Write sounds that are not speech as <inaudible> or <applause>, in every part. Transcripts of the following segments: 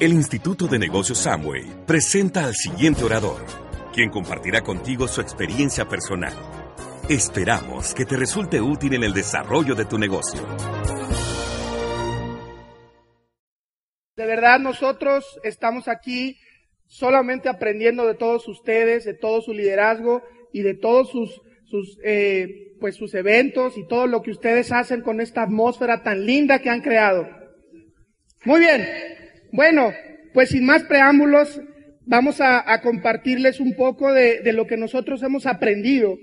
El Instituto de Negocios Samway presenta al siguiente orador, quien compartirá contigo su experiencia personal. Esperamos que te resulte útil en el desarrollo de tu negocio. De verdad, nosotros estamos aquí solamente aprendiendo de todos ustedes, de todo su liderazgo y de todos sus, sus, eh, pues sus eventos y todo lo que ustedes hacen con esta atmósfera tan linda que han creado. Muy bien. Bueno, pues sin más preámbulos, vamos a, a compartirles un poco de, de, lo que nosotros hemos aprendido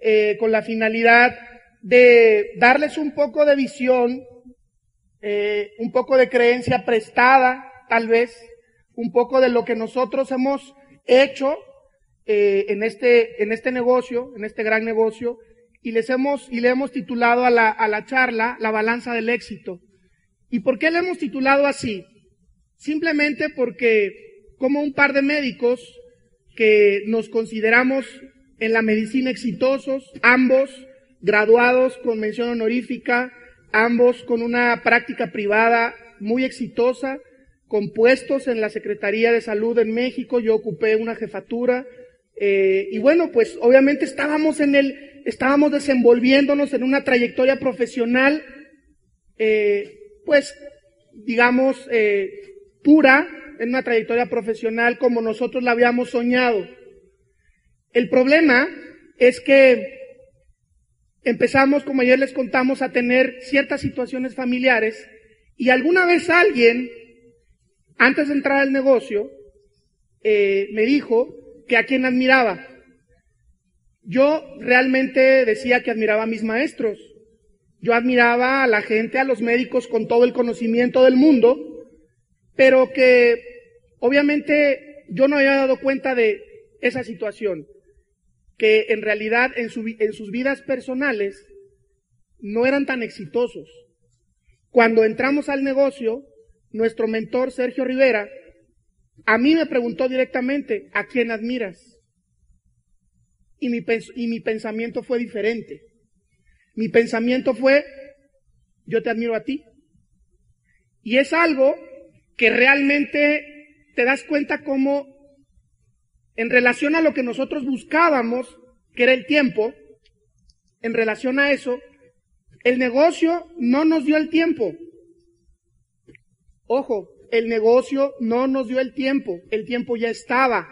eh, con la finalidad de darles un poco de visión eh, un poco de creencia prestada, tal vez, un poco de lo que nosotros hemos hecho eh, en este en este negocio, en este gran negocio, y les hemos y le hemos titulado a la a la charla la balanza del éxito. ¿Y por qué le hemos titulado así? Simplemente porque como un par de médicos que nos consideramos en la medicina exitosos, ambos graduados con mención honorífica, ambos con una práctica privada muy exitosa, compuestos en la Secretaría de Salud en México, yo ocupé una jefatura, eh, y bueno, pues obviamente estábamos en el, estábamos desenvolviéndonos en una trayectoria profesional, eh, pues, digamos, eh, pura, en una trayectoria profesional como nosotros la habíamos soñado. El problema es que empezamos, como ayer les contamos, a tener ciertas situaciones familiares y alguna vez alguien, antes de entrar al negocio, eh, me dijo que a quien admiraba. Yo realmente decía que admiraba a mis maestros. Yo admiraba a la gente, a los médicos con todo el conocimiento del mundo, pero que obviamente yo no había dado cuenta de esa situación que en realidad en, su, en sus vidas personales no eran tan exitosos. Cuando entramos al negocio, nuestro mentor Sergio Rivera a mí me preguntó directamente, ¿a quién admiras? Y mi, y mi pensamiento fue diferente. Mi pensamiento fue, yo te admiro a ti. Y es algo que realmente te das cuenta cómo en relación a lo que nosotros buscábamos, que era el tiempo, en relación a eso, el negocio no nos dio el tiempo. Ojo, el negocio no nos dio el tiempo, el tiempo ya estaba.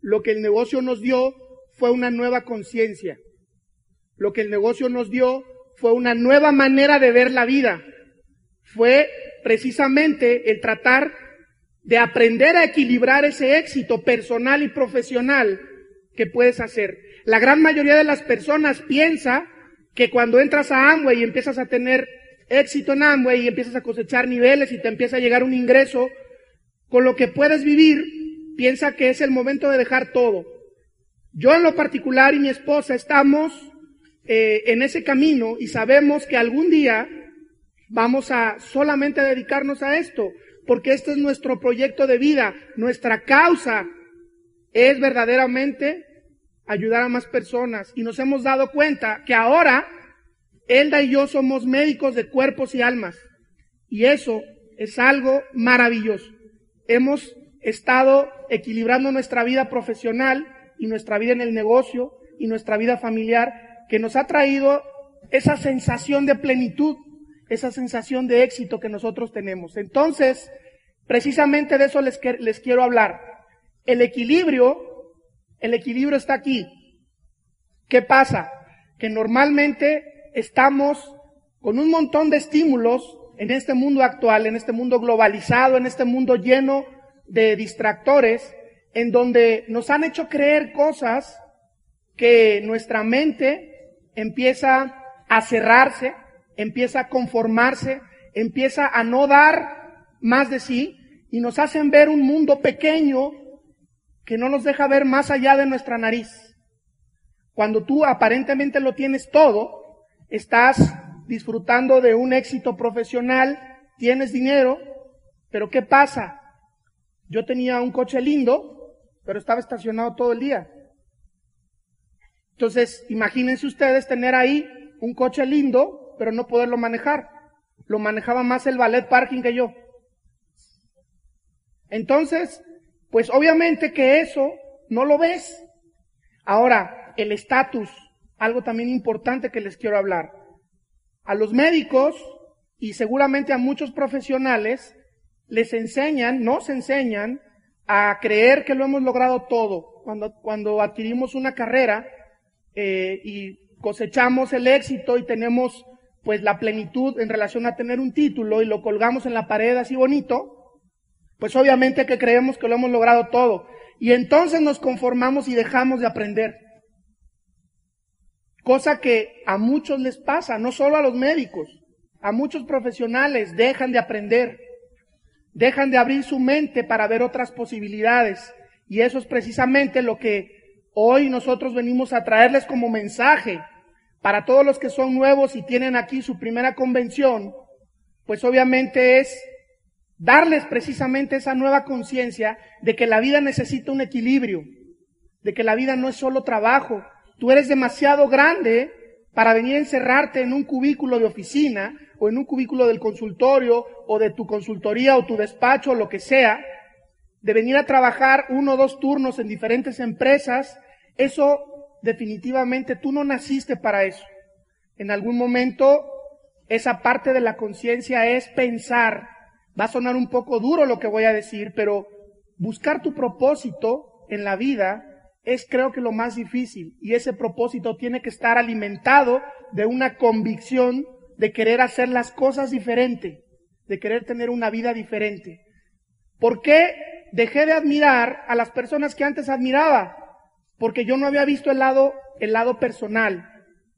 Lo que el negocio nos dio fue una nueva conciencia. Lo que el negocio nos dio fue una nueva manera de ver la vida. Fue precisamente el tratar de aprender a equilibrar ese éxito personal y profesional que puedes hacer. La gran mayoría de las personas piensa que cuando entras a Amway y empiezas a tener éxito en Amway y empiezas a cosechar niveles y te empieza a llegar un ingreso con lo que puedes vivir, piensa que es el momento de dejar todo. Yo en lo particular y mi esposa estamos eh, en ese camino y sabemos que algún día vamos a solamente dedicarnos a esto porque este es nuestro proyecto de vida, nuestra causa es verdaderamente ayudar a más personas. Y nos hemos dado cuenta que ahora Elda y yo somos médicos de cuerpos y almas. Y eso es algo maravilloso. Hemos estado equilibrando nuestra vida profesional y nuestra vida en el negocio y nuestra vida familiar que nos ha traído esa sensación de plenitud esa sensación de éxito que nosotros tenemos. Entonces, precisamente de eso les, les quiero hablar. El equilibrio, el equilibrio está aquí. ¿Qué pasa? Que normalmente estamos con un montón de estímulos en este mundo actual, en este mundo globalizado, en este mundo lleno de distractores, en donde nos han hecho creer cosas que nuestra mente empieza a cerrarse, empieza a conformarse, empieza a no dar más de sí y nos hacen ver un mundo pequeño que no nos deja ver más allá de nuestra nariz. Cuando tú aparentemente lo tienes todo, estás disfrutando de un éxito profesional, tienes dinero, pero ¿qué pasa? Yo tenía un coche lindo, pero estaba estacionado todo el día. Entonces, imagínense ustedes tener ahí un coche lindo, pero no poderlo manejar. Lo manejaba más el ballet parking que yo. Entonces, pues obviamente que eso no lo ves. Ahora, el estatus, algo también importante que les quiero hablar. A los médicos y seguramente a muchos profesionales les enseñan, nos enseñan a creer que lo hemos logrado todo. Cuando, cuando adquirimos una carrera eh, y cosechamos el éxito y tenemos pues la plenitud en relación a tener un título y lo colgamos en la pared así bonito, pues obviamente que creemos que lo hemos logrado todo. Y entonces nos conformamos y dejamos de aprender. Cosa que a muchos les pasa, no solo a los médicos, a muchos profesionales dejan de aprender, dejan de abrir su mente para ver otras posibilidades. Y eso es precisamente lo que hoy nosotros venimos a traerles como mensaje para todos los que son nuevos y tienen aquí su primera convención, pues obviamente es darles precisamente esa nueva conciencia de que la vida necesita un equilibrio, de que la vida no es solo trabajo. Tú eres demasiado grande para venir a encerrarte en un cubículo de oficina o en un cubículo del consultorio o de tu consultoría o tu despacho o lo que sea, de venir a trabajar uno o dos turnos en diferentes empresas, eso definitivamente tú no naciste para eso. En algún momento esa parte de la conciencia es pensar, va a sonar un poco duro lo que voy a decir, pero buscar tu propósito en la vida es creo que lo más difícil y ese propósito tiene que estar alimentado de una convicción de querer hacer las cosas diferente, de querer tener una vida diferente. ¿Por qué dejé de admirar a las personas que antes admiraba? Porque yo no había visto el lado, el lado personal.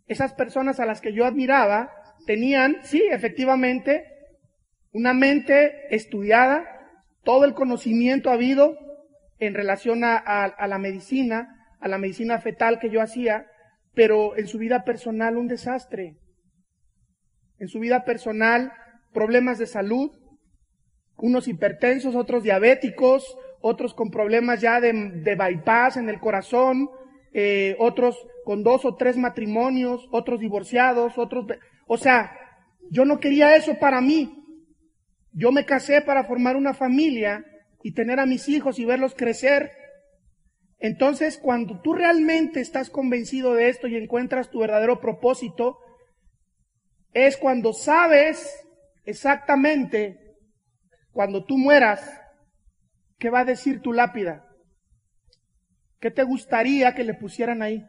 Esas personas a las que yo admiraba tenían, sí, efectivamente, una mente estudiada, todo el conocimiento habido en relación a, la medicina, a la medicina fetal que yo hacía, pero en su vida personal un desastre. En su vida personal problemas de salud, unos hipertensos, otros diabéticos, otros con problemas ya de, bypass en el corazón, eh, otros con dos o tres matrimonios, otros divorciados, otros... O sea, yo no quería eso para mí. Yo me casé para formar una familia y tener a mis hijos y verlos crecer. Entonces, cuando tú realmente estás convencido de esto y encuentras tu verdadero propósito, es cuando sabes exactamente, cuando tú mueras, ¿Qué va a decir tu lápida? ¿Qué te gustaría que le pusieran ahí?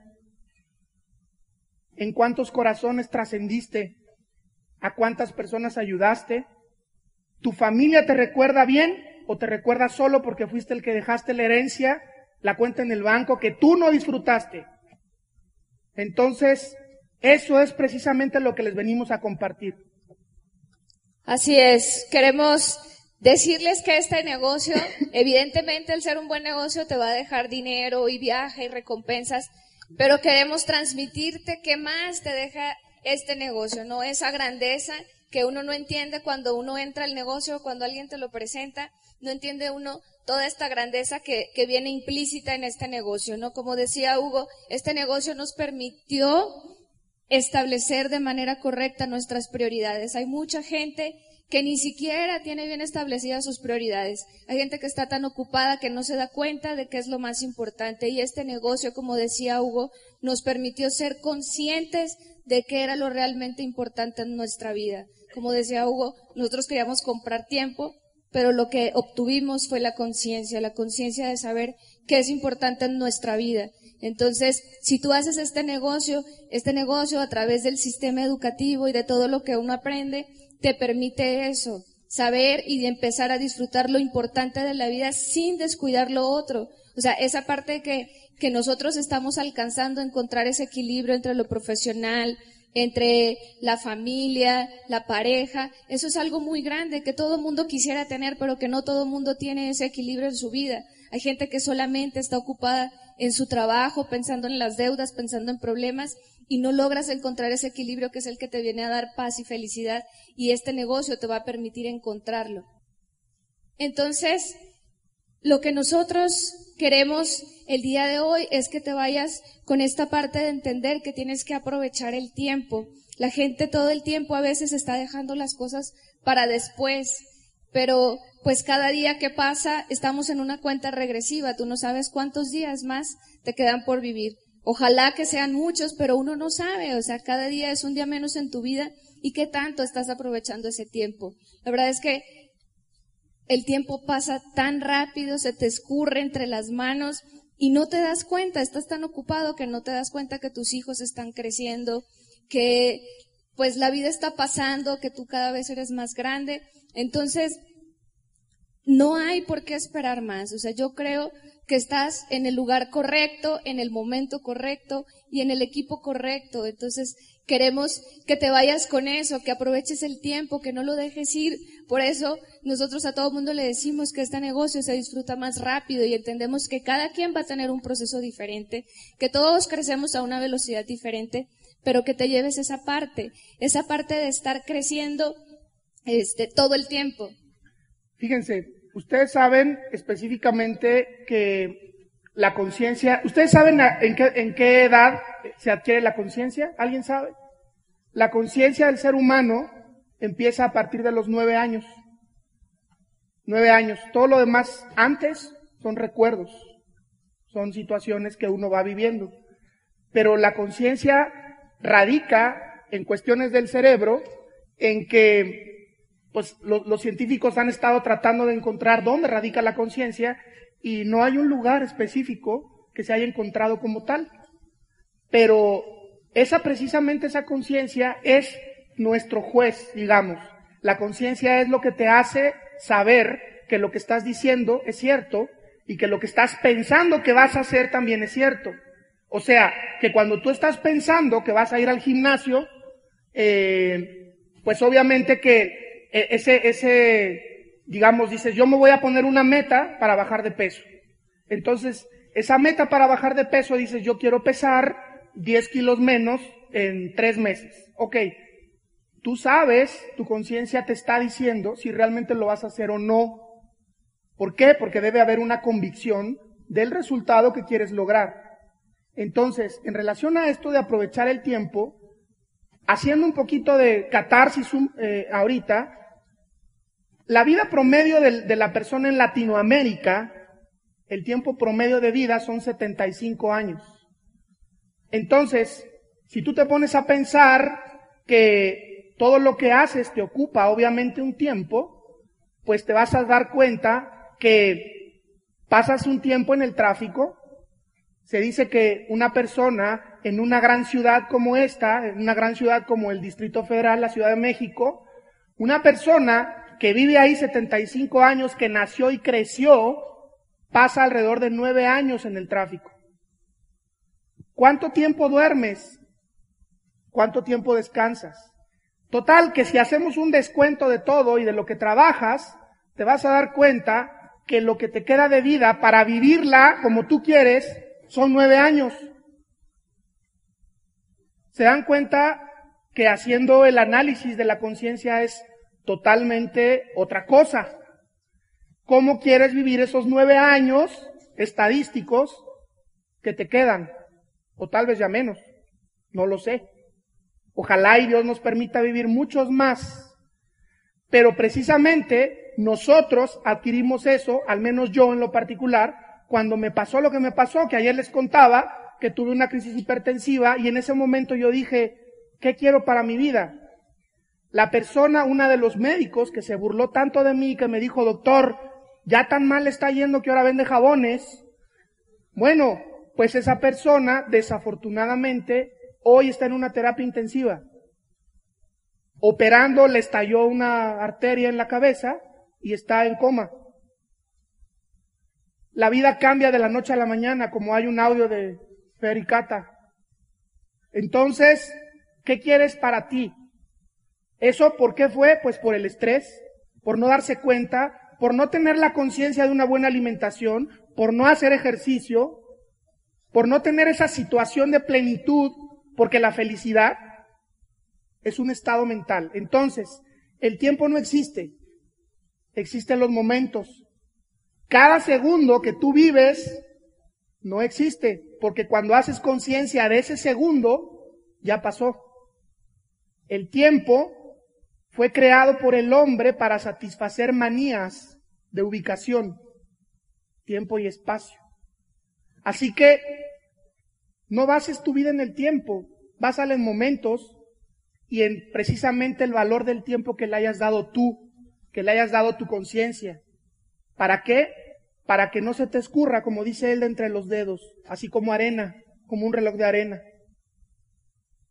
¿En cuántos corazones trascendiste? ¿A cuántas personas ayudaste? ¿Tu familia te recuerda bien o te recuerda solo porque fuiste el que dejaste la herencia, la cuenta en el banco que tú no disfrutaste? Entonces, eso es precisamente lo que les venimos a compartir. Así es, queremos Decirles que este negocio, <laughs> evidentemente el ser un buen negocio te va a dejar dinero y viaje y recompensas, pero queremos transmitirte qué más te deja este negocio, ¿no? Esa grandeza que uno no entiende cuando uno entra al negocio, cuando alguien te lo presenta, no entiende uno toda esta grandeza que, que viene implícita en este negocio, ¿no? Como decía Hugo, este negocio nos permitió establecer de manera correcta nuestras prioridades. Hay mucha gente que ni siquiera tiene bien establecidas sus prioridades. Hay gente que está tan ocupada que no se da cuenta de qué es lo más importante y este negocio, como decía Hugo, nos permitió ser conscientes de qué era lo realmente importante en nuestra vida. Como decía Hugo, nosotros queríamos comprar tiempo, pero lo que obtuvimos fue la conciencia, la conciencia de saber qué es importante en nuestra vida. Entonces, si tú haces este negocio, este negocio a través del sistema educativo y de todo lo que uno aprende, te permite eso, saber y empezar a disfrutar lo importante de la vida sin descuidar lo otro. O sea, esa parte que, que nosotros estamos alcanzando, encontrar ese equilibrio entre lo profesional, entre la familia, la pareja, eso es algo muy grande que todo mundo quisiera tener, pero que no todo mundo tiene ese equilibrio en su vida. Hay gente que solamente está ocupada en su trabajo, pensando en las deudas, pensando en problemas, y no logras encontrar ese equilibrio que es el que te viene a dar paz y felicidad y este negocio te va a permitir encontrarlo. Entonces, lo que nosotros queremos el día de hoy es que te vayas con esta parte de entender que tienes que aprovechar el tiempo. La gente todo el tiempo a veces está dejando las cosas para después, pero pues cada día que pasa estamos en una cuenta regresiva, tú no sabes cuántos días más te quedan por vivir. Ojalá que sean muchos, pero uno no sabe, o sea, cada día es un día menos en tu vida y qué tanto estás aprovechando ese tiempo. La verdad es que el tiempo pasa tan rápido, se te escurre entre las manos y no te das cuenta, estás tan ocupado que no te das cuenta que tus hijos están creciendo, que pues la vida está pasando, que tú cada vez eres más grande. Entonces, no hay por qué esperar más. O sea, yo creo que estás en el lugar correcto, en el momento correcto y en el equipo correcto. Entonces, queremos que te vayas con eso, que aproveches el tiempo, que no lo dejes ir. Por eso, nosotros a todo mundo le decimos que este negocio se disfruta más rápido y entendemos que cada quien va a tener un proceso diferente, que todos crecemos a una velocidad diferente, pero que te lleves esa parte, esa parte de estar creciendo este, todo el tiempo. Fíjense, ustedes saben específicamente que la conciencia, ¿ustedes saben en qué, en qué edad se adquiere la conciencia? ¿Alguien sabe? La conciencia del ser humano empieza a partir de los nueve años. Nueve años. Todo lo demás antes son recuerdos, son situaciones que uno va viviendo. Pero la conciencia radica en cuestiones del cerebro en que pues los científicos han estado tratando de encontrar dónde radica la conciencia y no hay un lugar específico que se haya encontrado como tal. Pero esa precisamente esa conciencia es nuestro juez, digamos. La conciencia es lo que te hace saber que lo que estás diciendo es cierto y que lo que estás pensando que vas a hacer también es cierto. O sea, que cuando tú estás pensando que vas a ir al gimnasio, eh, pues obviamente que ese, ese, digamos, dices, yo me voy a poner una meta para bajar de peso. Entonces, esa meta para bajar de peso, dices, yo quiero pesar 10 kilos menos en tres meses. Ok, tú sabes, tu conciencia te está diciendo si realmente lo vas a hacer o no. ¿Por qué? Porque debe haber una convicción del resultado que quieres lograr. Entonces, en relación a esto de aprovechar el tiempo, haciendo un poquito de catarsis eh, ahorita, la vida promedio de, la persona en Latinoamérica, el tiempo promedio de vida son 75 años. Entonces, si tú te pones a pensar que todo lo que haces te ocupa obviamente un tiempo, pues te vas a dar cuenta que pasas un tiempo en el tráfico. Se dice que una persona en una gran ciudad como esta, en una gran ciudad como el Distrito Federal, la Ciudad de México, una persona que vive ahí 75 años, que nació y creció, pasa alrededor de nueve años en el tráfico. ¿Cuánto tiempo duermes? ¿Cuánto tiempo descansas? Total, que si hacemos un descuento de todo y de lo que trabajas, te vas a dar cuenta que lo que te queda de vida para vivirla como tú quieres son nueve años. ¿Se dan cuenta que haciendo el análisis de la conciencia es totalmente otra cosa. ¿Cómo quieres vivir esos nueve años estadísticos que te quedan? O tal vez ya menos. No lo sé. Ojalá y Dios nos permita vivir muchos más. Pero precisamente nosotros adquirimos eso, al menos yo en lo particular, cuando me pasó lo que me pasó, que ayer les contaba que tuve una crisis hipertensiva y en ese momento yo dije, ¿qué quiero para mi vida? La persona, una de los médicos que se burló tanto de mí que me dijo, doctor, ya tan mal está yendo que ahora vende jabones. Bueno, pues esa persona, desafortunadamente, hoy está en una terapia intensiva. Operando, le estalló una arteria en la cabeza y está en coma. La vida cambia de la noche a la mañana, como hay un audio de Fericata. Entonces, ¿qué quieres para ti? ¿Eso por qué fue? Pues por el estrés, por no darse cuenta, por no tener la conciencia de una buena alimentación, por no hacer ejercicio, por no tener esa situación de plenitud, porque la felicidad es un estado mental. Entonces, el tiempo no existe, existen los momentos. Cada segundo que tú vives no existe, porque cuando haces conciencia de ese segundo, ya pasó. El tiempo fue creado por el hombre para satisfacer manías de ubicación, tiempo y espacio. Así que no bases tu vida en el tiempo, básala en momentos y en precisamente el valor del tiempo que le hayas dado tú, que le hayas dado tu conciencia. ¿Para qué? Para que no se te escurra, como dice él, de entre los dedos, así como arena, como un reloj de arena.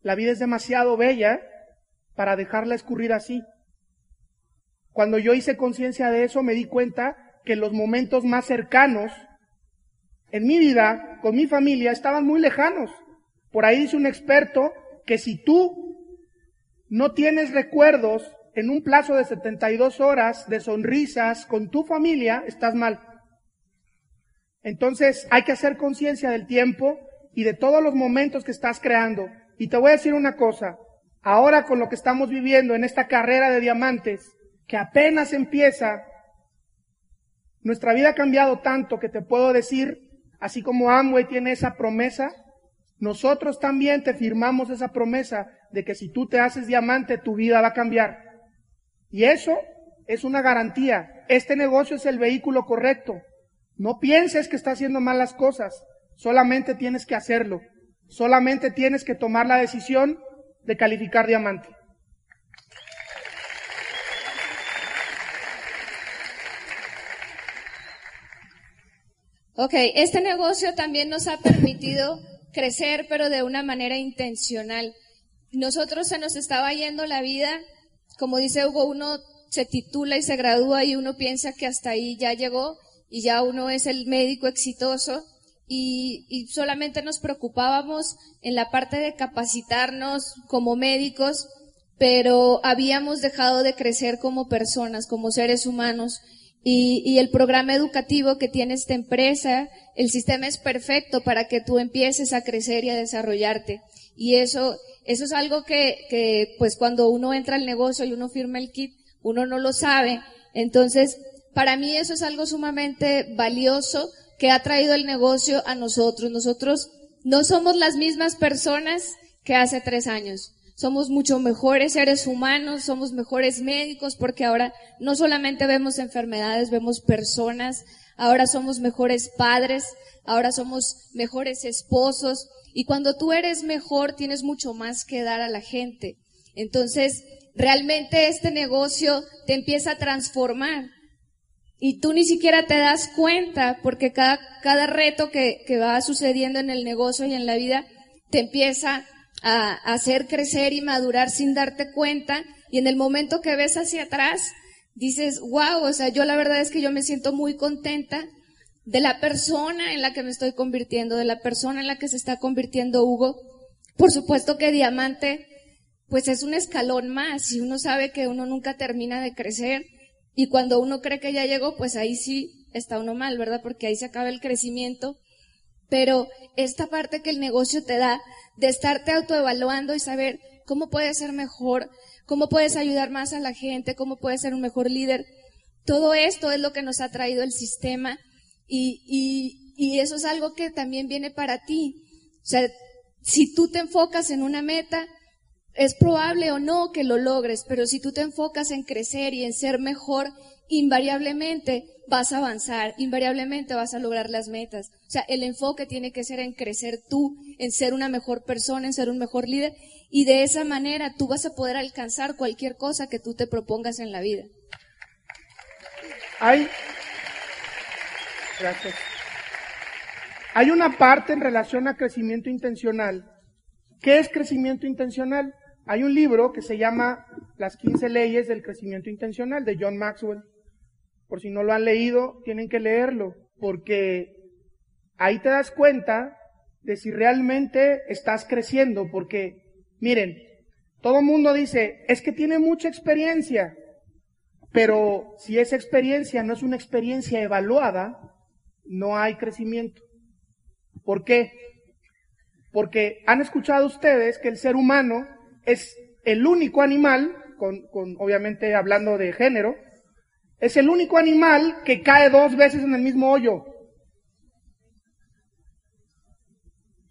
La vida es demasiado bella para dejarla escurrir así. Cuando yo hice conciencia de eso, me di cuenta que los momentos más cercanos en mi vida, con mi familia, estaban muy lejanos. Por ahí dice un experto que si tú no tienes recuerdos en un plazo de 72 horas de sonrisas con tu familia, estás mal. Entonces hay que hacer conciencia del tiempo y de todos los momentos que estás creando. Y te voy a decir una cosa, ahora con lo que estamos viviendo en esta carrera de diamantes, que apenas empieza, nuestra vida ha cambiado tanto que te puedo decir, así como Amway tiene esa promesa, nosotros también te firmamos esa promesa de que si tú te haces diamante, tu vida va a cambiar. Y eso es una garantía. Este negocio es el vehículo correcto. No pienses que está haciendo mal las cosas. Solamente tienes que hacerlo. Solamente tienes que tomar la decisión de calificar diamante. Ok, este negocio también nos ha permitido crecer, pero de una manera intencional. Nosotros se nos estaba yendo la vida, como dice Hugo, uno se titula y se gradúa y uno piensa que hasta ahí ya llegó y ya uno es el médico exitoso y, solamente nos preocupábamos en la parte de capacitarnos como médicos, pero habíamos dejado de crecer como personas, como seres humanos. Y, y, el programa educativo que tiene esta empresa, el sistema es perfecto para que tú empieces a crecer y a desarrollarte. Y eso, eso es algo que, que, pues cuando uno entra al negocio y uno firma el kit, uno no lo sabe. Entonces, para mí eso es algo sumamente valioso que ha traído el negocio a nosotros. Nosotros no somos las mismas personas que hace tres años somos mucho mejores seres humanos, somos mejores médicos, porque ahora no solamente vemos enfermedades, vemos personas, ahora somos mejores padres, ahora somos mejores esposos, y cuando tú eres mejor tienes mucho más que dar a la gente. Entonces, realmente este negocio te empieza a transformar. Y tú ni siquiera te das cuenta porque cada, cada reto que, que va sucediendo en el negocio y en la vida te empieza a, hacer crecer y madurar sin darte cuenta y en el momento que ves hacia atrás dices, wow, o sea, yo la verdad es que yo me siento muy contenta de la persona en la que me estoy convirtiendo, de la persona en la que se está convirtiendo Hugo. Por supuesto que diamante, pues es un escalón más y uno sabe que uno nunca termina de crecer y cuando uno cree que ya llegó, pues ahí sí está uno mal, ¿verdad? Porque ahí se acaba el crecimiento. Pero esta parte que el negocio te da de estarte autoevaluando y saber cómo puedes ser mejor, cómo puedes ayudar más a la gente, cómo puedes ser un mejor líder. Todo esto es lo que nos ha traído el sistema y, y, y eso es algo que también viene para ti. O sea, si tú te enfocas en una meta, es probable o no que lo logres, pero si tú te enfocas en crecer y en ser mejor, invariablemente vas a avanzar, invariablemente vas a lograr las metas. O sea, el enfoque tiene que ser en crecer tú, en ser una mejor persona, en ser un mejor líder, y de esa manera tú vas a poder alcanzar cualquier cosa que tú te propongas en la vida. Hay, gracias. Hay una parte en relación a crecimiento intencional. ¿Qué es crecimiento intencional? Hay un libro que se llama Las 15 leyes del crecimiento intencional de John Maxwell. Por si no lo han leído, tienen que leerlo, porque ahí te das cuenta de si realmente estás creciendo, porque miren, todo mundo dice, es que tiene mucha experiencia, pero si esa experiencia no es una experiencia evaluada, no hay crecimiento. ¿Por qué? Porque han escuchado ustedes que el ser humano es el único animal, con, con obviamente hablando de género, es el único animal que cae dos veces en el mismo hoyo.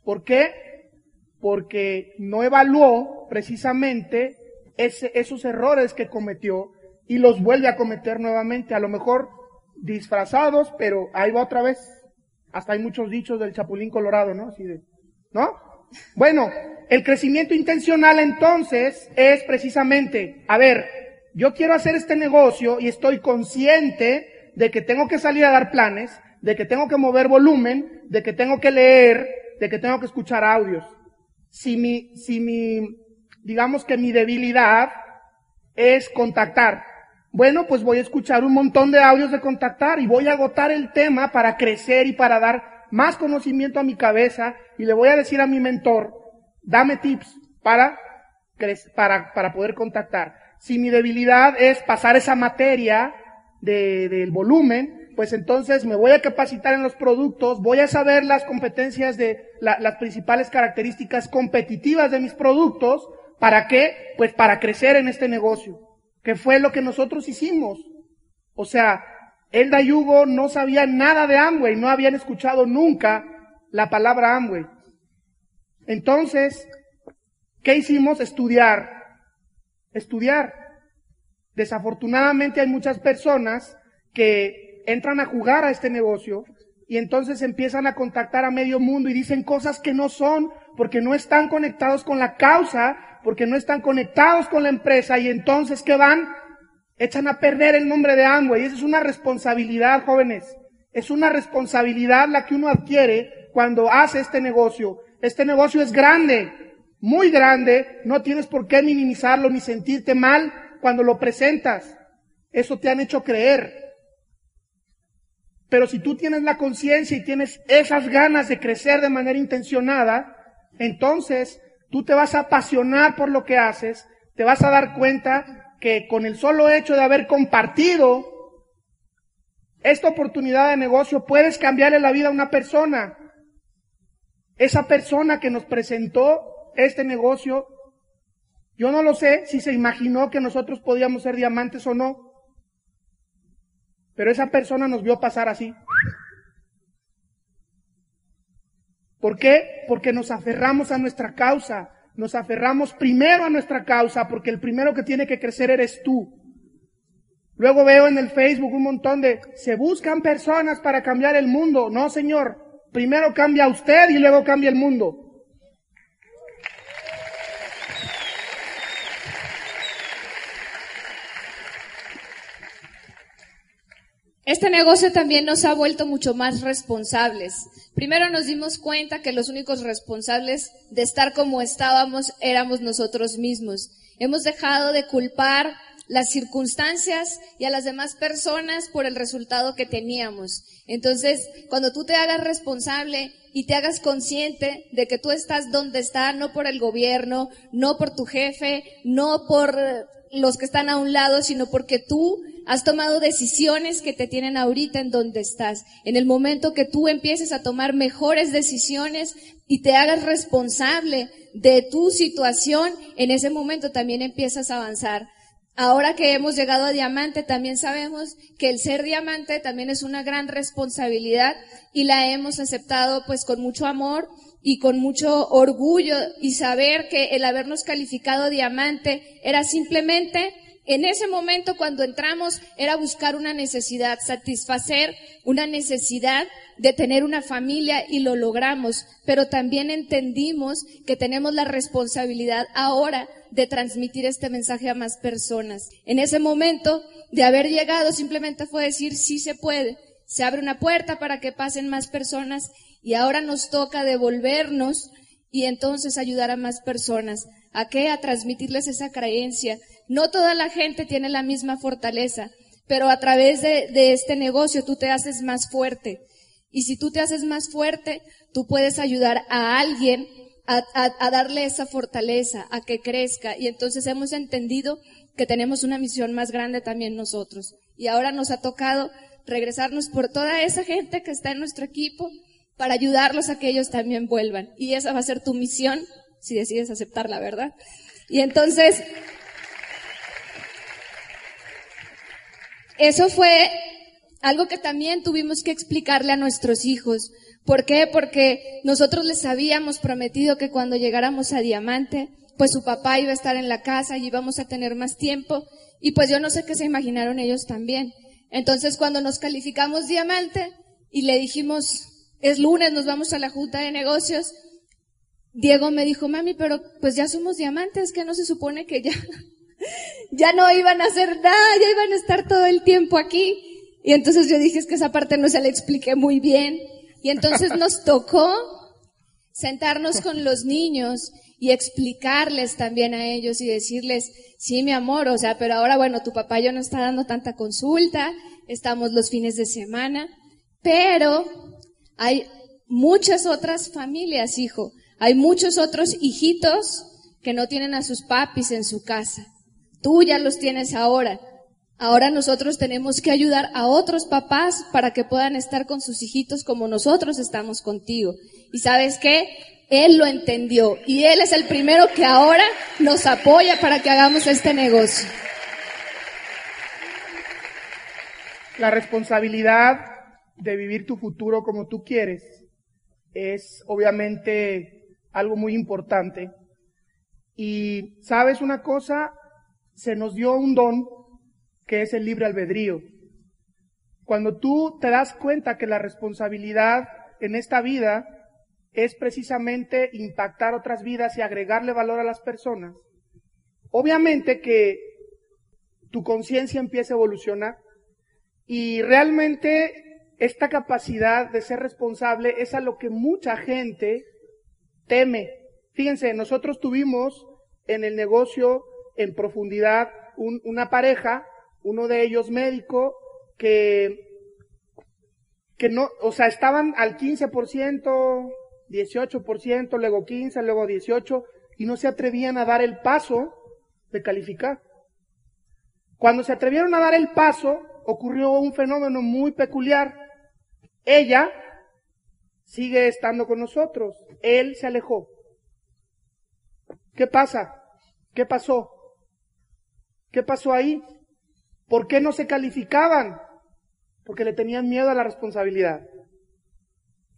¿Por qué? Porque no evaluó precisamente esos errores que cometió y los vuelve a cometer nuevamente, a lo mejor disfrazados, pero ahí va otra vez. Hasta hay muchos dichos del chapulín colorado, ¿no? Así de, ¿no? Bueno, el crecimiento intencional entonces es precisamente, a ver, yo quiero hacer este negocio y estoy consciente de que tengo que salir a dar planes, de que tengo que mover volumen, de que tengo que leer, de que tengo que escuchar audios. Si mi, si mi, digamos que mi debilidad es contactar. Bueno, pues voy a escuchar un montón de audios de contactar y voy a agotar el tema para crecer y para dar más conocimiento a mi cabeza y le voy a decir a mi mentor, dame tips para, para, para poder contactar. Si mi debilidad es pasar esa materia de, del volumen, pues entonces me voy a capacitar en los productos, voy a saber las competencias de las principales características competitivas de mis productos, ¿para qué? Pues para crecer en este negocio, que fue lo que nosotros hicimos. O sea, Elda y Hugo no sabían nada de Amway, no habían escuchado nunca la palabra Amway. Entonces, ¿qué hicimos? Estudiar. Estudiar. Desafortunadamente hay muchas personas que entran a jugar a este negocio y entonces empiezan a contactar a medio mundo y dicen cosas que no son porque no están conectados con la causa, porque no están conectados con la empresa y entonces ¿qué van? Echan a perder el nombre de Amway. Esa es una responsabilidad, jóvenes. Es una responsabilidad la que uno adquiere cuando hace este negocio. Este negocio es grande, muy grande. No tienes por qué minimizarlo ni sentirte mal cuando lo presentas. Eso te han hecho creer. Pero si tú tienes la conciencia y tienes esas ganas de crecer de manera intencionada, entonces tú te vas a apasionar por lo que haces, te vas a dar cuenta que con el solo hecho de haber compartido esta oportunidad de negocio puedes cambiarle la vida a una persona. Esa persona que nos presentó este negocio, yo no lo sé si se imaginó que nosotros podíamos ser diamantes o no, pero esa persona nos vio pasar así. ¿Por qué? Porque nos aferramos a nuestra causa, nos aferramos primero a nuestra causa porque el primero que tiene que crecer eres tú. Luego veo en el Facebook un montón de, se buscan personas para cambiar el mundo. No, señor. Primero cambia usted y luego cambia el mundo. Este negocio también nos ha vuelto mucho más responsables. Primero nos dimos cuenta que los únicos responsables de estar como estábamos éramos nosotros mismos. Hemos dejado de culpar las circunstancias y a las demás personas por el resultado que teníamos. Entonces, cuando tú te hagas responsable y te hagas consciente de que tú estás donde estás, no por el gobierno, no por tu jefe, no por los que están a un lado, sino porque tú has tomado decisiones que te tienen ahorita en donde estás. En el momento que tú empieces a tomar mejores decisiones y te hagas responsable de tu situación, en ese momento también empiezas a avanzar. Ahora que hemos llegado a diamante, también sabemos que el ser diamante también es una gran responsabilidad y la hemos aceptado pues con mucho amor y con mucho orgullo y saber que el habernos calificado diamante era simplemente en ese momento cuando entramos era buscar una necesidad, satisfacer una necesidad de tener una familia y lo logramos, pero también entendimos que tenemos la responsabilidad ahora de transmitir este mensaje a más personas. En ese momento de haber llegado simplemente fue decir sí se puede, se abre una puerta para que pasen más personas y ahora nos toca devolvernos y entonces ayudar a más personas. ¿A qué? A transmitirles esa creencia no toda la gente tiene la misma fortaleza, pero a través de, este negocio tú te haces más fuerte. Y si tú te haces más fuerte, tú puedes ayudar a alguien a, a, darle esa fortaleza, a que crezca. Y entonces hemos entendido que tenemos una misión más grande también nosotros. Y ahora nos ha tocado regresarnos por toda esa gente que está en nuestro equipo para ayudarlos a que ellos también vuelvan. Y esa va a ser tu misión si decides aceptarla, ¿verdad? Y entonces, Eso fue algo que también tuvimos que explicarle a nuestros hijos. ¿Por qué? Porque nosotros les habíamos prometido que cuando llegáramos a Diamante, pues su papá iba a estar en la casa y íbamos a tener más tiempo. Y pues yo no sé qué se imaginaron ellos también. Entonces cuando nos calificamos diamante y le dijimos, es lunes, nos vamos a la junta de negocios, Diego me dijo, mami, pero pues ya somos diamantes, que no se supone que ya, ya no iban a hacer nada, ya iban a estar todo el tiempo aquí. Y entonces yo dije, es que esa parte no se la expliqué muy bien. Y entonces nos <laughs> tocó sentarnos con los niños y explicarles también a ellos y decirles, sí, mi amor, o sea, pero ahora bueno, tu papá ya no está dando tanta consulta, estamos los fines de semana, pero hay muchas otras familias, hijo, hay muchos otros hijitos que no tienen a sus papis en su casa. Tú ya los tienes ahora. Ahora nosotros tenemos que ayudar a otros papás para que puedan estar con sus hijitos como nosotros estamos contigo. Y sabes qué? Él lo entendió y Él es el primero que ahora nos apoya para que hagamos este negocio. La responsabilidad de vivir tu futuro como tú quieres es obviamente algo muy importante. Y sabes una cosa, se nos dio un don que es el libre albedrío. Cuando tú te das cuenta que la responsabilidad en esta vida es precisamente impactar otras vidas y agregarle valor a las personas, obviamente que tu conciencia empieza a evolucionar y realmente esta capacidad de ser responsable es a lo que mucha gente teme. Fíjense, nosotros tuvimos en el negocio en profundidad una pareja uno de ellos médico, que, que no, o sea, estaban al 15%, 18%, luego 15, luego 18, y no se atrevían a dar el paso de calificar. Cuando se atrevieron a dar el paso, ocurrió un fenómeno muy peculiar. Ella sigue estando con nosotros. Él se alejó. ¿Qué pasa? ¿Qué pasó? ¿Qué pasó ahí? ¿Por qué no se calificaban? Porque le tenían miedo a la responsabilidad.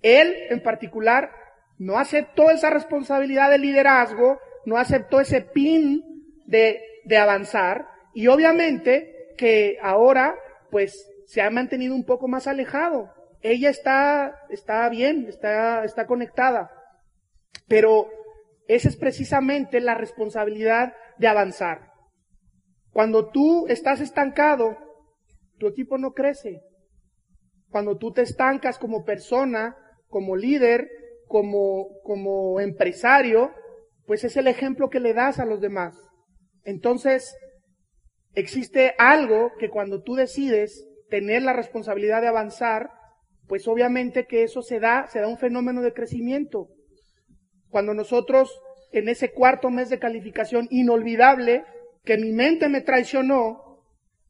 Él, en particular, no aceptó esa responsabilidad de liderazgo, no aceptó ese pin de, de avanzar y obviamente que ahora pues se ha mantenido un poco más alejado. Ella está, está bien, está, está conectada, pero esa es precisamente la responsabilidad de avanzar. Cuando tú estás estancado, tu equipo no crece. Cuando tú te estancas como persona, como líder, como, como empresario, pues es el ejemplo que le das a los demás. Entonces, existe algo que cuando tú decides tener la responsabilidad de avanzar, pues obviamente que eso se da, se da un fenómeno de crecimiento. Cuando nosotros en ese cuarto mes de calificación inolvidable que mi mente me traicionó,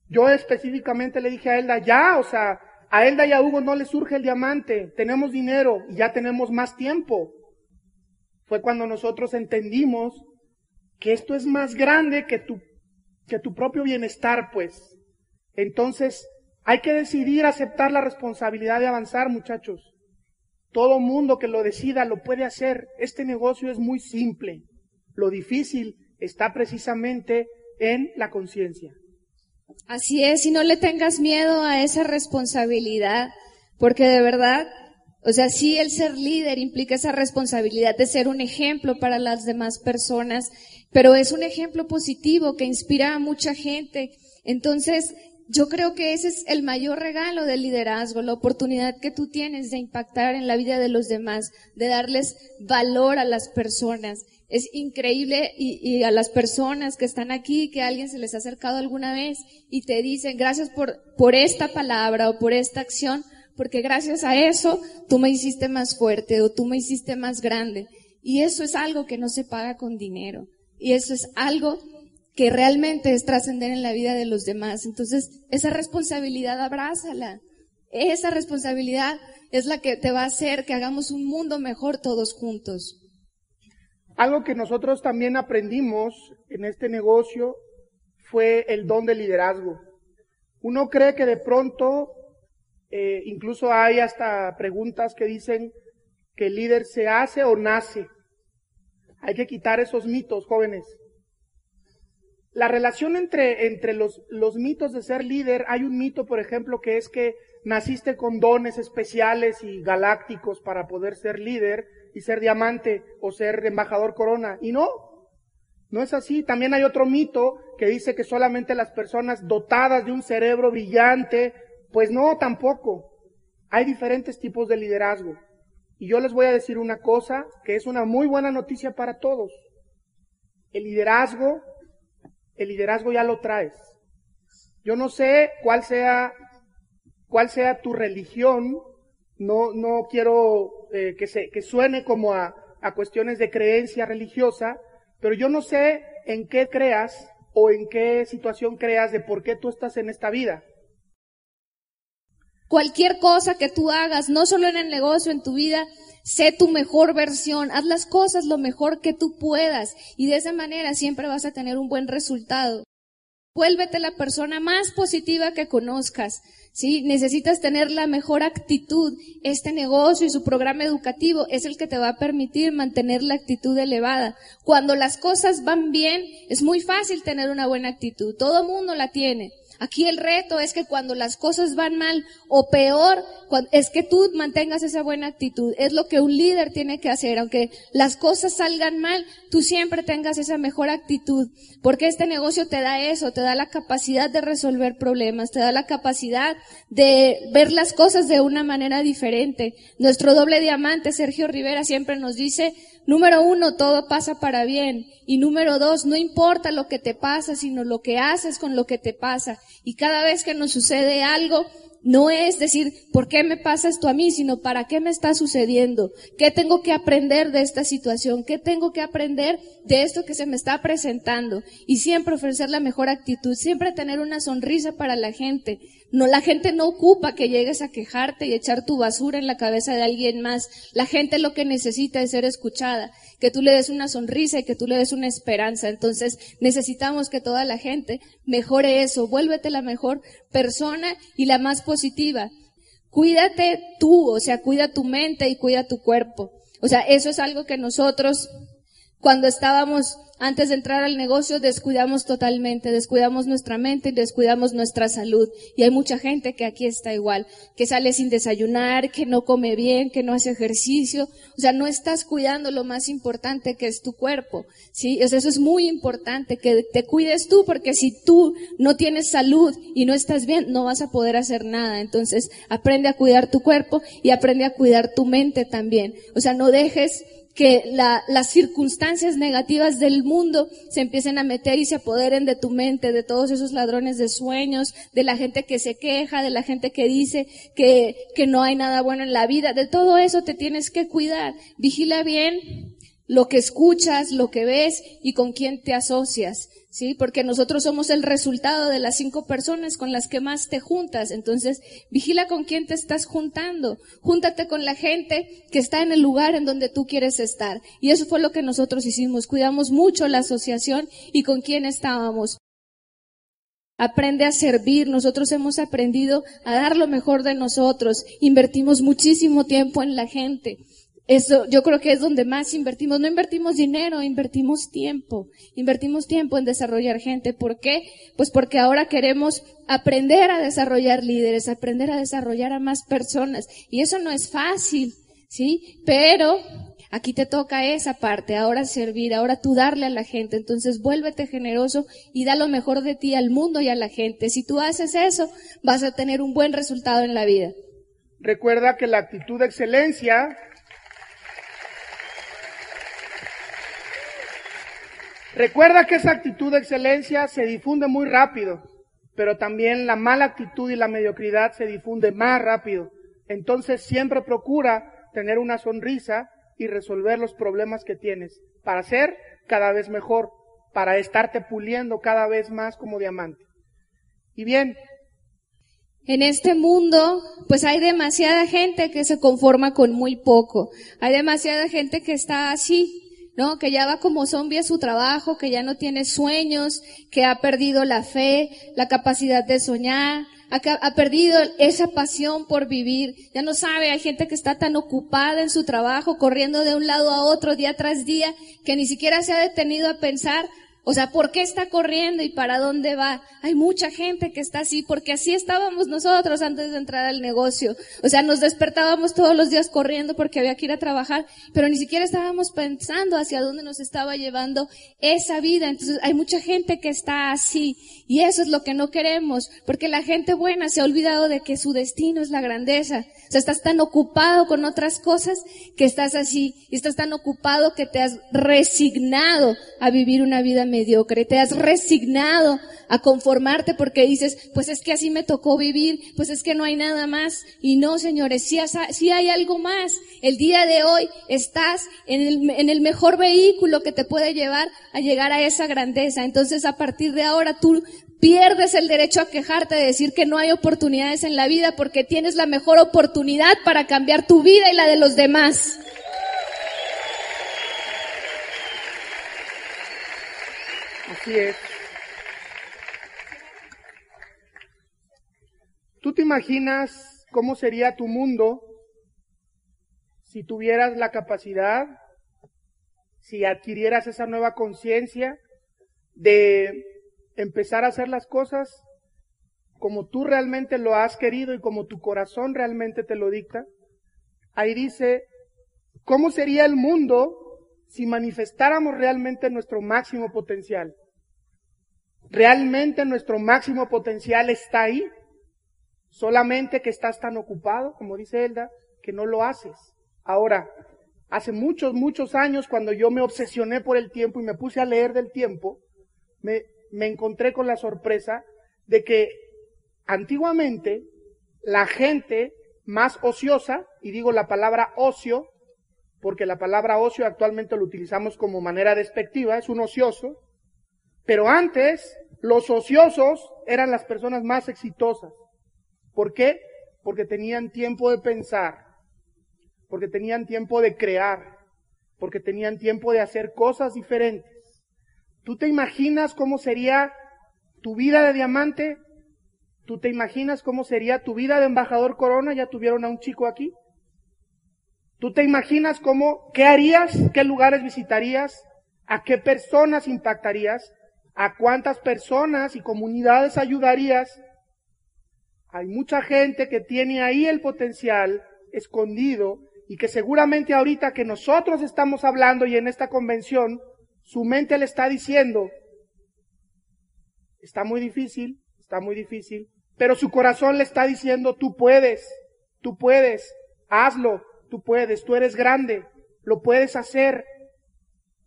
yo específicamente le dije a Elda, ya, o sea, a Elda y a Hugo no les surge el diamante, tenemos dinero y ya tenemos más tiempo. Fue cuando nosotros entendimos que esto es más grande que tu, que tu propio bienestar, pues. Entonces, hay que decidir aceptar la responsabilidad de avanzar, muchachos. Todo mundo que lo decida lo puede hacer. Este negocio es muy simple. Lo difícil está precisamente en la conciencia. Así es, y no le tengas miedo a esa responsabilidad, porque de verdad, o sea, sí el ser líder implica esa responsabilidad de ser un ejemplo para las demás personas, pero es un ejemplo positivo que inspira a mucha gente. Entonces, yo creo que ese es el mayor regalo del liderazgo, la oportunidad que tú tienes de impactar en la vida de los demás, de darles valor a las personas. Es increíble y, a las personas que están aquí, que alguien se les ha acercado alguna vez y te dicen gracias por, por esta palabra o por esta acción, porque gracias a eso tú me hiciste más fuerte o tú me hiciste más grande. Y eso es algo que no se paga con dinero. Y eso es algo que realmente es trascender en la vida de los demás. Entonces, esa responsabilidad abrázala. Esa responsabilidad es la que te va a hacer que hagamos un mundo mejor todos juntos. Algo que nosotros también aprendimos en este negocio fue el don de liderazgo. Uno cree que de pronto, eh, incluso hay hasta preguntas que dicen que el líder se hace o nace. Hay que quitar esos mitos, jóvenes. La relación entre, entre los, los mitos de ser líder, hay un mito, por ejemplo, que es que naciste con dones especiales y galácticos para poder ser líder y ser diamante o ser embajador corona. Y no, no es así. También hay otro mito que dice que solamente las personas dotadas de un cerebro brillante, pues no, tampoco. Hay diferentes tipos de liderazgo. Y yo les voy a decir una cosa que es una muy buena noticia para todos. El liderazgo, el liderazgo ya lo traes. Yo no sé cuál sea cuál sea tu religión, no, no quiero eh, que, se, que suene como a, a cuestiones de creencia religiosa, pero yo no sé en qué creas o en qué situación creas de por qué tú estás en esta vida. Cualquier cosa que tú hagas, no solo en el negocio, en tu vida, sé tu mejor versión, haz las cosas lo mejor que tú puedas y de esa manera siempre vas a tener un buen resultado. Vuélvete la persona más positiva que conozcas. ¿Sí? Necesitas tener la mejor actitud. Este negocio y su programa educativo es el que te va a permitir mantener la actitud elevada. Cuando las cosas van bien, es muy fácil tener una buena actitud. Todo mundo la tiene. Aquí el reto es que cuando las cosas van mal o peor, es que tú mantengas esa buena actitud. Es lo que un líder tiene que hacer. Aunque las cosas salgan mal, tú siempre tengas esa mejor actitud. Porque este negocio te da eso, te da la capacidad de resolver problemas, te da la capacidad de ver las cosas de una manera diferente. Nuestro doble diamante, Sergio Rivera, siempre nos dice, Número uno, todo pasa para bien. Y número dos, no importa lo que te pasa, sino lo que haces con lo que te pasa. Y cada vez que nos sucede algo, no es decir, ¿por qué me pasa esto a mí? Sino, ¿para qué me está sucediendo? ¿Qué tengo que aprender de esta situación? ¿Qué tengo que aprender de esto que se me está presentando? Y siempre ofrecer la mejor actitud, siempre tener una sonrisa para la gente. No, la gente no ocupa que llegues a quejarte y echar tu basura en la cabeza de alguien más. La gente lo que necesita es ser escuchada, que tú le des una sonrisa y que tú le des una esperanza. Entonces, necesitamos que toda la gente mejore eso. Vuélvete la mejor persona y la más positiva. Cuídate tú, o sea, cuida tu mente y cuida tu cuerpo. O sea, eso es algo que nosotros, cuando estábamos antes de entrar al negocio descuidamos totalmente, descuidamos nuestra mente y descuidamos nuestra salud. Y hay mucha gente que aquí está igual, que sale sin desayunar, que no come bien, que no hace ejercicio. O sea, no estás cuidando lo más importante que es tu cuerpo. ¿sí? O sea, eso es muy importante, que te cuides tú, porque si tú no tienes salud y no estás bien, no vas a poder hacer nada. Entonces, aprende a cuidar tu cuerpo y aprende a cuidar tu mente también. O sea, no dejes que las circunstancias negativas del mundo se empiecen a meter y se apoderen de tu mente, de todos esos ladrones de sueños, de la gente que se queja, de la gente que dice que, que no hay nada bueno en la vida, de todo eso te tienes que cuidar. Vigila bien lo que escuchas, lo que ves y con quién te asocias. ¿Sí? Porque nosotros somos el resultado de las cinco personas con las que más te juntas. Entonces, vigila con quién te estás juntando. Júntate con la gente que está en el lugar en donde tú quieres estar. Y eso fue lo que nosotros hicimos. Cuidamos mucho la asociación y con quién estábamos. Aprende a servir. Nosotros hemos aprendido a dar lo mejor de nosotros. Invertimos muchísimo tiempo en la gente. Eso yo creo que es donde más invertimos. No invertimos dinero, invertimos tiempo. Invertimos tiempo en desarrollar gente. ¿Por qué? Pues porque ahora queremos aprender a desarrollar líderes, aprender a desarrollar a más personas. Y eso no es fácil, ¿sí? Pero aquí te toca esa parte, ahora servir, ahora tú darle a la gente. Entonces vuélvete generoso y da lo mejor de ti al mundo y a la gente. Si tú haces eso, vas a tener un buen resultado en la vida. Recuerda que la actitud de excelencia Recuerda que esa actitud de excelencia se difunde muy rápido, pero también la mala actitud y la mediocridad se difunde más rápido. Entonces siempre procura tener una sonrisa y resolver los problemas que tienes para ser cada vez mejor, para estarte puliendo cada vez más como diamante. Y bien. En este mundo, pues hay demasiada gente que se conforma con muy poco. Hay demasiada gente que está así, ¿no? Que ya va como zombie a su trabajo, que ya no tiene sueños, que ha perdido la fe, la capacidad de soñar, ha, perdido esa pasión por vivir, ya no sabe, hay gente que está tan ocupada en su trabajo, corriendo de un lado a otro día tras día, que ni siquiera se ha detenido a pensar o sea, ¿por qué está corriendo y para dónde va? Hay mucha gente que está así, porque así estábamos nosotros antes de entrar al negocio. O sea, nos despertábamos todos los días corriendo porque había que ir a trabajar, pero ni siquiera estábamos pensando hacia dónde nos estaba llevando esa vida. Entonces, hay mucha gente que está así. Y eso es lo que no queremos, porque la gente buena se ha olvidado de que su destino es la grandeza. O sea, estás tan ocupado con otras cosas que estás así. Y estás tan ocupado que te has resignado a vivir una vida mediocre, te has resignado a conformarte porque dices, pues es que así me tocó vivir, pues es que no hay nada más. Y no, señores, sí, hay algo más. El día de hoy estás en el, en el mejor vehículo que te puede llevar a llegar a esa grandeza. Entonces, a partir de ahora tú pierdes el derecho a quejarte de decir que no hay oportunidades en la vida porque tienes la mejor oportunidad para cambiar tu vida y la de los demás. Es. ¿Tú te imaginas cómo sería tu mundo si tuvieras la capacidad, si adquirieras esa nueva conciencia de empezar a hacer las cosas como tú realmente lo has querido y como tu corazón realmente te lo dicta? Ahí dice, ¿cómo sería el mundo si manifestáramos realmente nuestro máximo potencial? ¿Realmente nuestro máximo potencial está ahí? Solamente que estás tan ocupado, como dice Elda, que no lo haces. Ahora, hace muchos, muchos años, cuando yo me obsesioné por el tiempo y me puse a leer del tiempo, me, me encontré con la sorpresa de que antiguamente la gente más ociosa, y digo la palabra ocio, porque la palabra ocio actualmente lo utilizamos como manera despectiva, es un ocioso, pero antes los ociosos eran las personas más exitosas. ¿Por qué? Porque tenían tiempo de pensar, porque tenían tiempo de crear, porque tenían tiempo de hacer cosas diferentes. ¿Tú te imaginas cómo sería tu vida de diamante? ¿Tú te imaginas cómo sería tu vida de embajador corona? Ya tuvieron a un chico aquí. ¿Tú te imaginas cómo, qué harías, qué lugares visitarías, a qué personas impactarías? ¿A cuántas personas y comunidades ayudarías? Hay mucha gente que tiene ahí el potencial escondido y que seguramente ahorita que nosotros estamos hablando y en esta convención, su mente le está diciendo, está muy difícil, está muy difícil, pero su corazón le está diciendo, tú puedes, tú puedes, hazlo, tú puedes, tú eres grande, lo puedes hacer,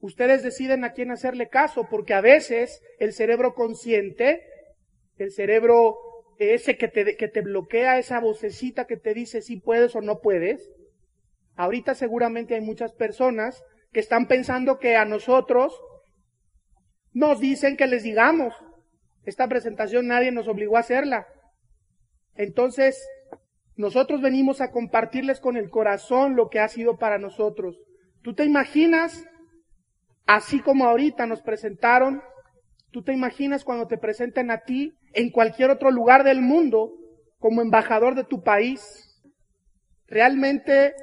Ustedes deciden a quién hacerle caso, porque a veces el cerebro consciente, el cerebro ese que te, que te bloquea, esa vocecita que te dice si puedes o no puedes, ahorita seguramente hay muchas personas que están pensando que a nosotros nos dicen que les digamos. Esta presentación nadie nos obligó a hacerla. Entonces, nosotros venimos a compartirles con el corazón lo que ha sido para nosotros. ¿Tú te imaginas Así como ahorita nos presentaron, tú te imaginas cuando te presenten a ti en cualquier otro lugar del mundo como embajador de tu país. Realmente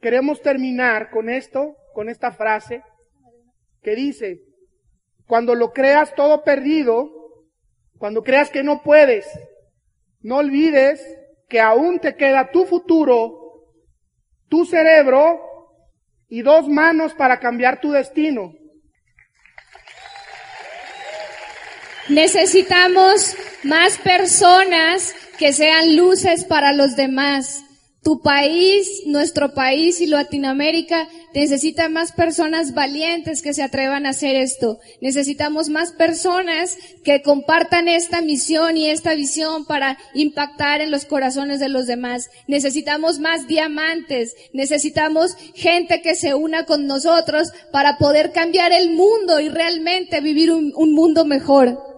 queremos terminar con esto, con esta frase que dice, cuando lo creas todo perdido, cuando creas que no puedes, no olvides que aún te queda tu futuro, tu cerebro y dos manos para cambiar tu destino. Necesitamos más personas que sean luces para los demás. Tu país, nuestro país y Latinoamérica necesita más personas valientes que se atrevan a hacer esto. Necesitamos más personas que compartan esta misión y esta visión para impactar en los corazones de los demás. Necesitamos más diamantes. Necesitamos gente que se una con nosotros para poder cambiar el mundo y realmente vivir un, un mundo mejor.